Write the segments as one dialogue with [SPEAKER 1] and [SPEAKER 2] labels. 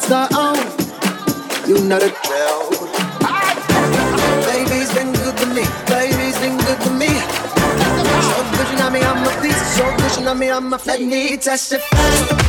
[SPEAKER 1] lights are on. You know the drill. Baby's been good to me. Baby's been good to me. So good, you know me, I'm a piece. So good, you know me, I'm a flat. Let me Testify.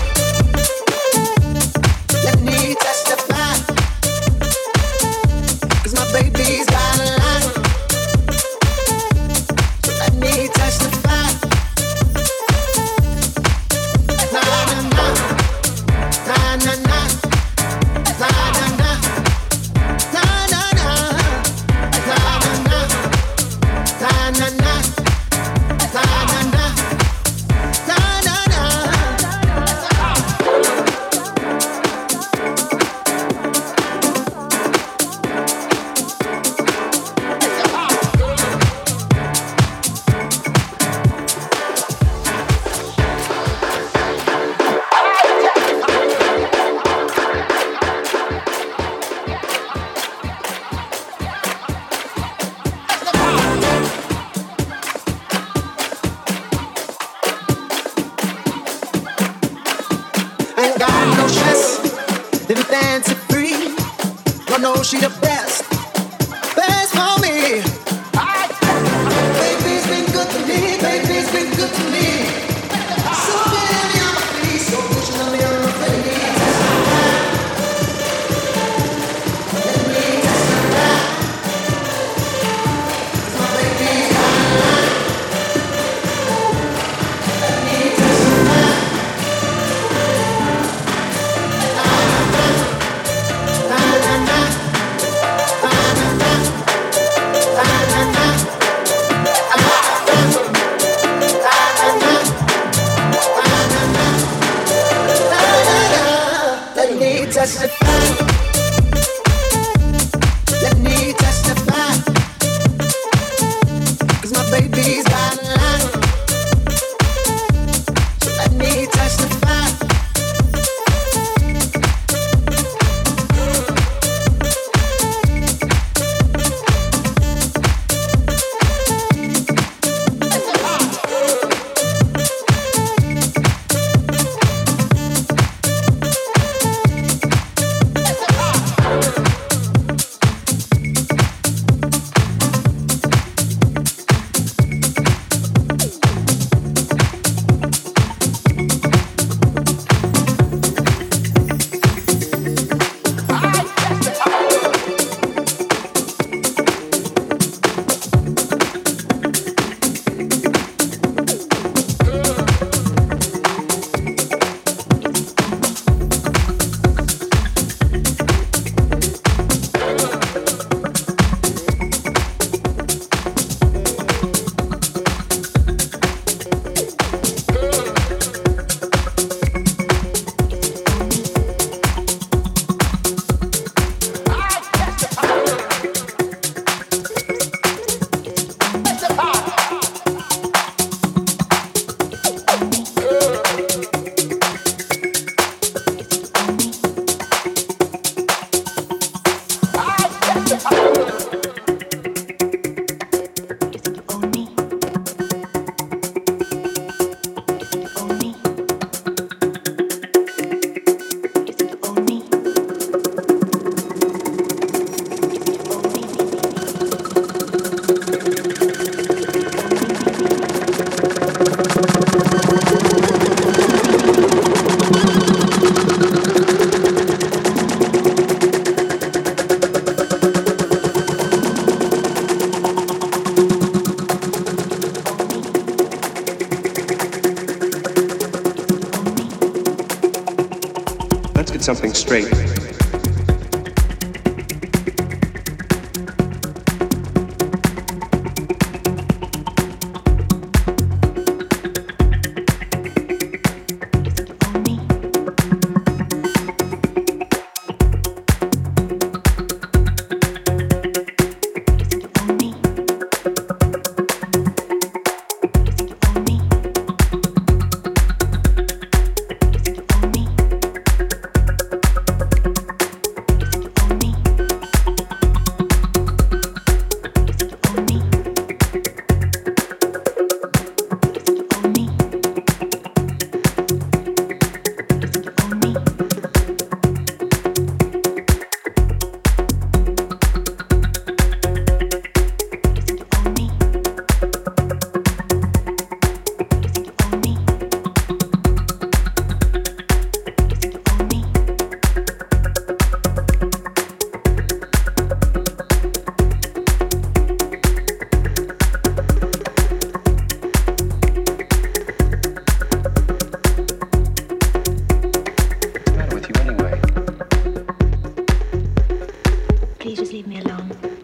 [SPEAKER 2] Please just leave me alone.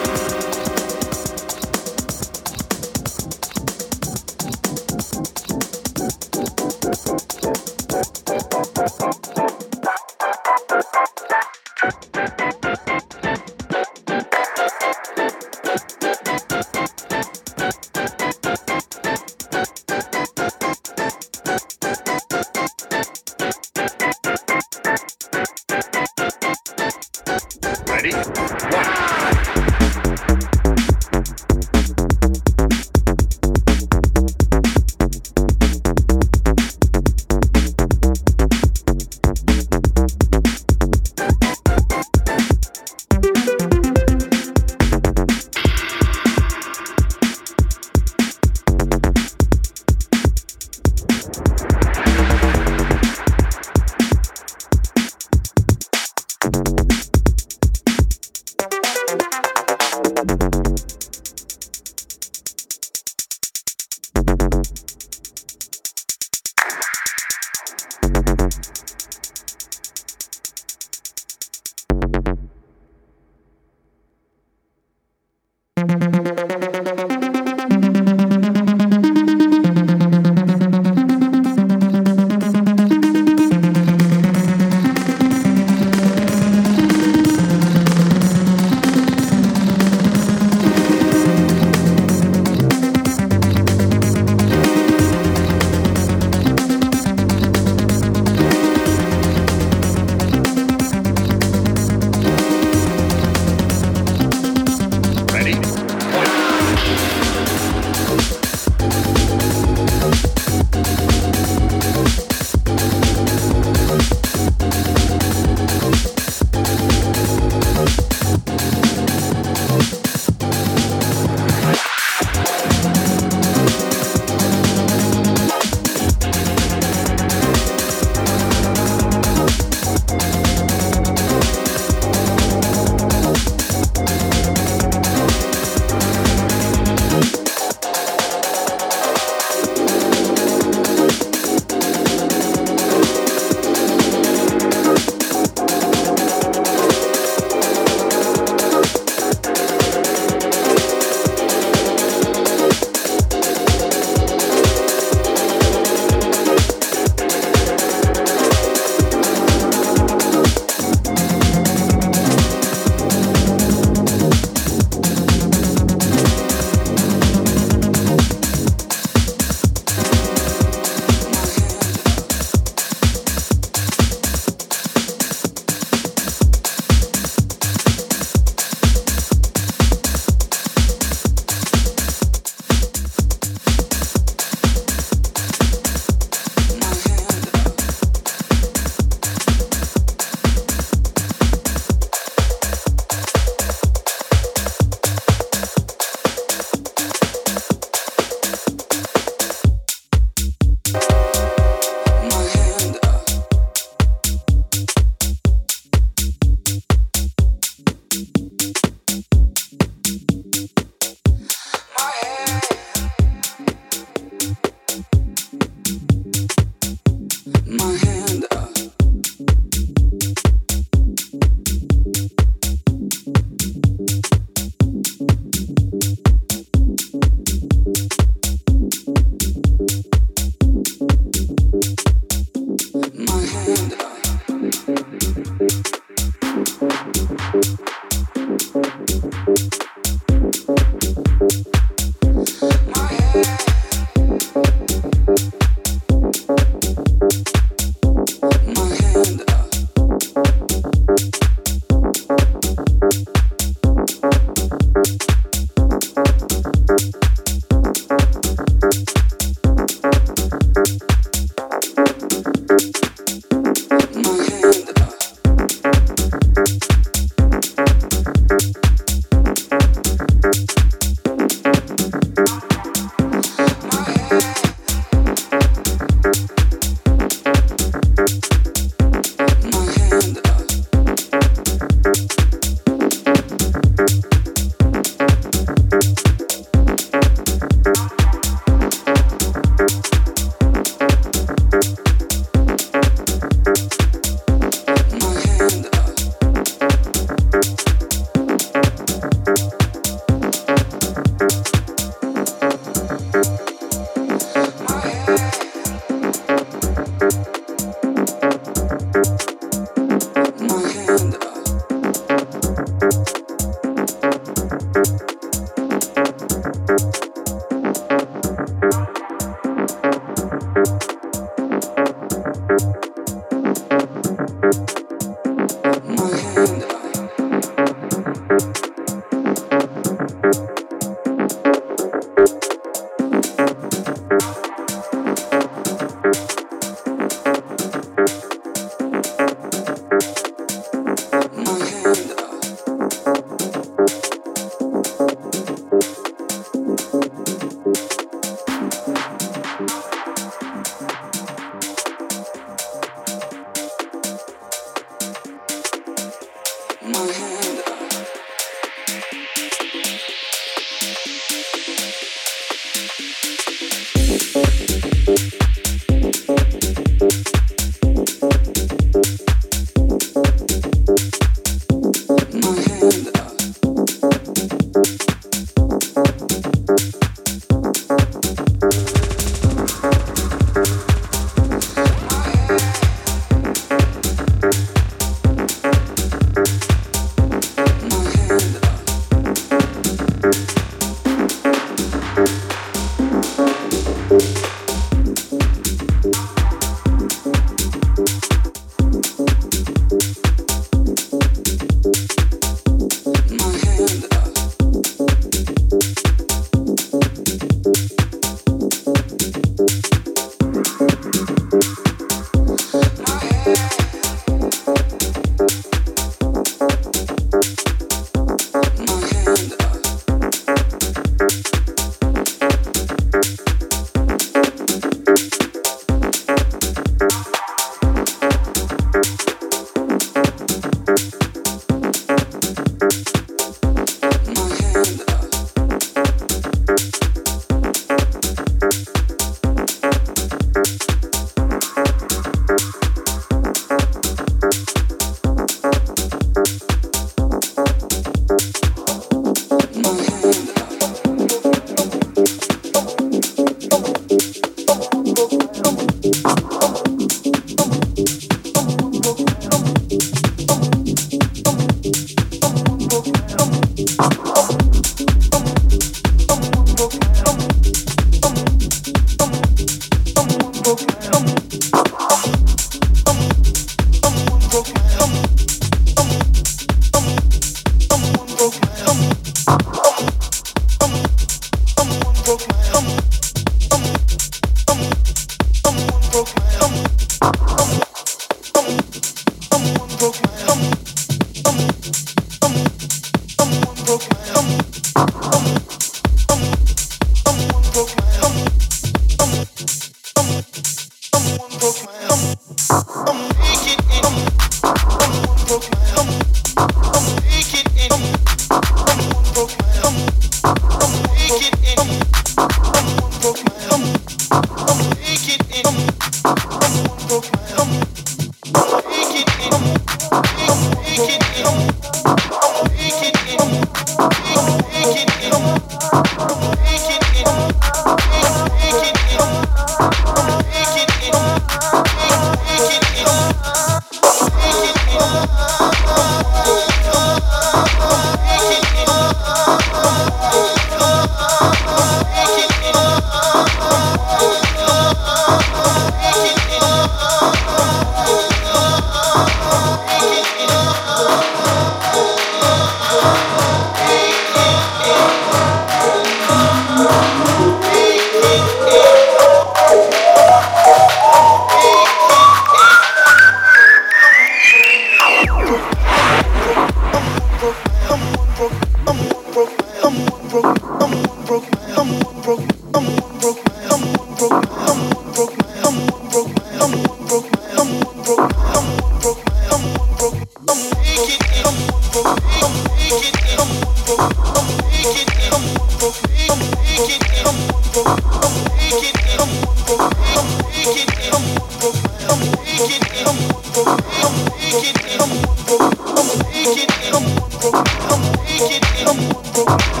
[SPEAKER 3] Make it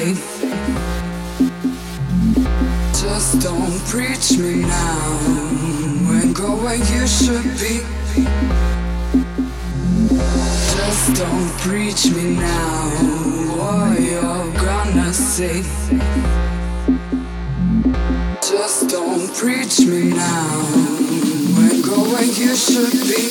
[SPEAKER 3] way. Just don't preach me now and go where you should be. Just don't preach me now what you're gonna say. Just don't preach me now and go where you should be.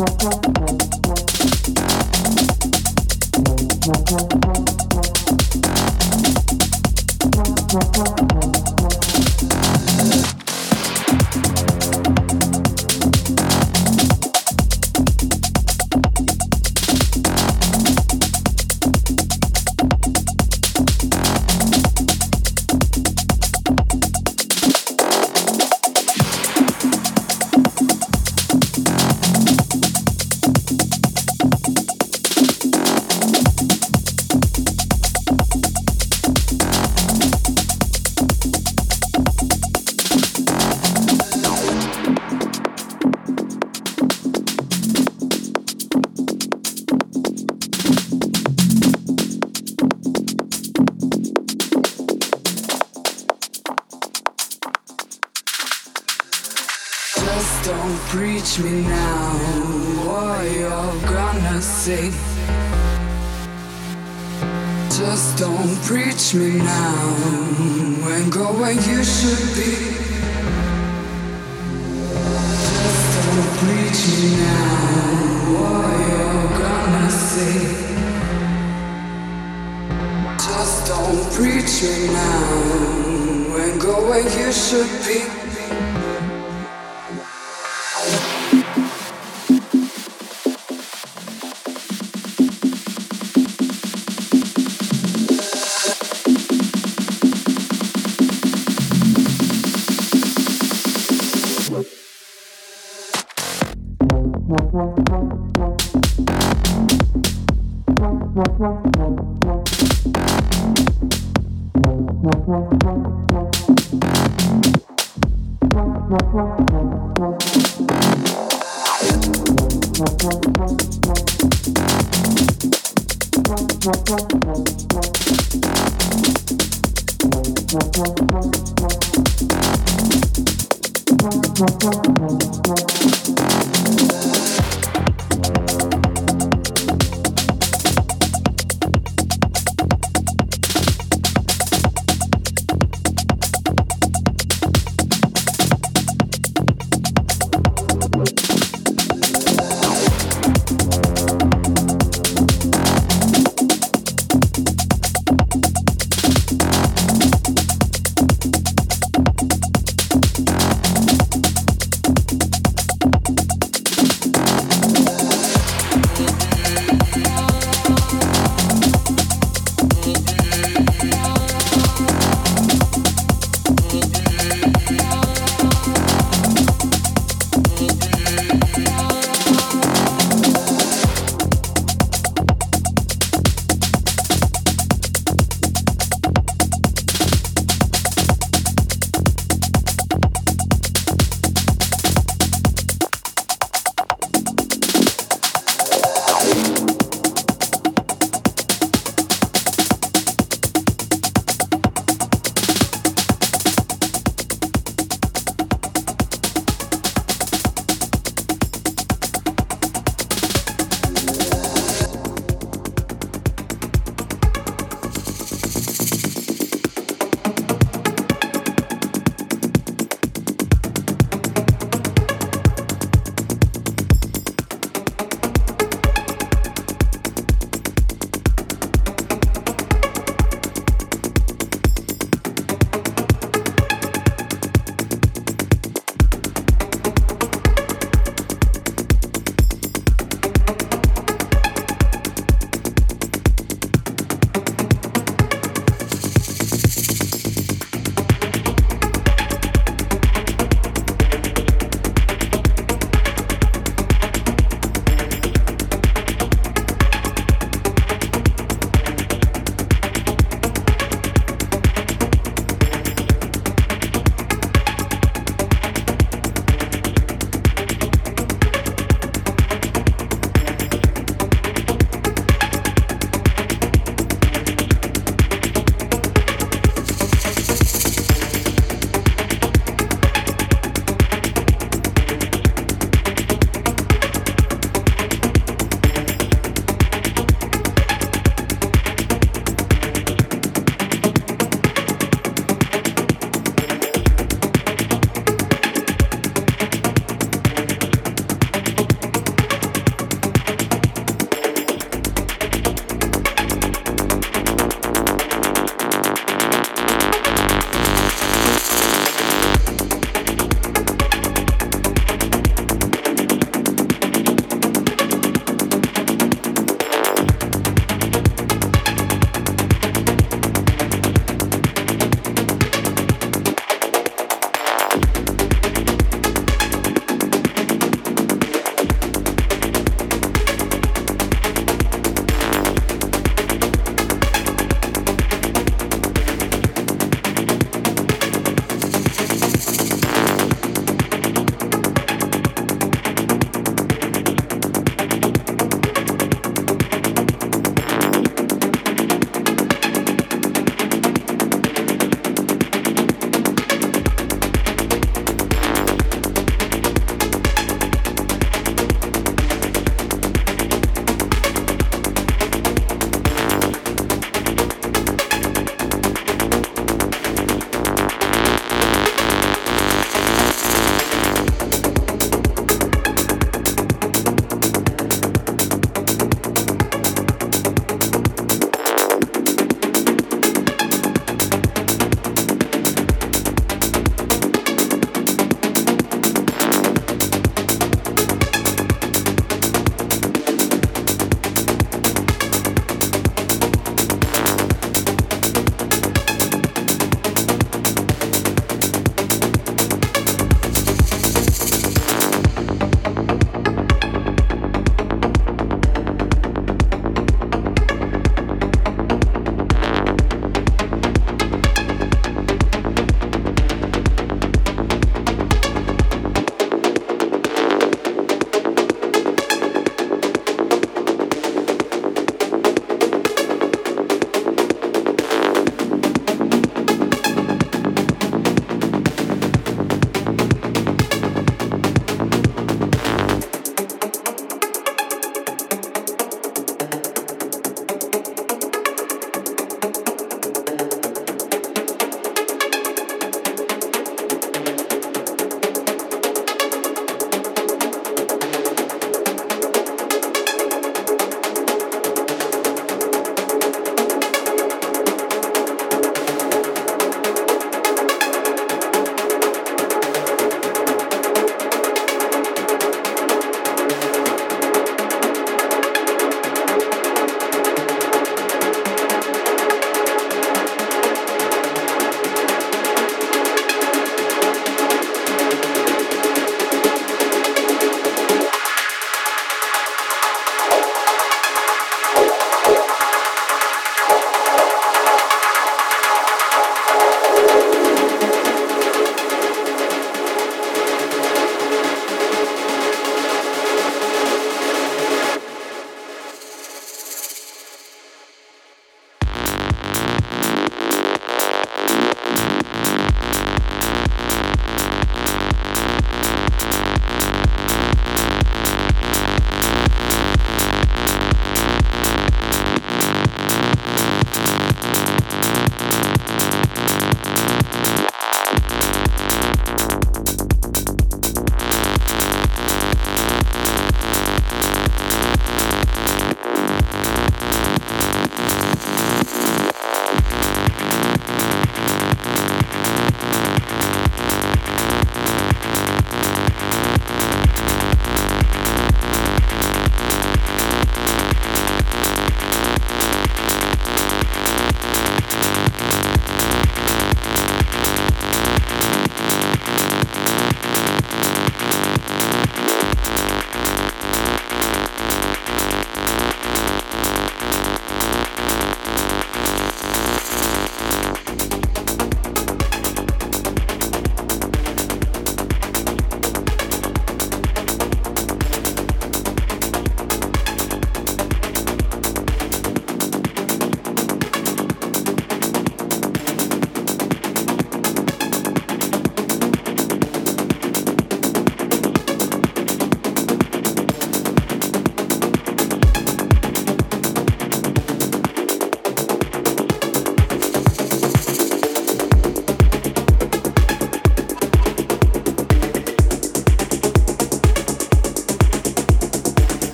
[SPEAKER 3] ¡Claro, claro! me.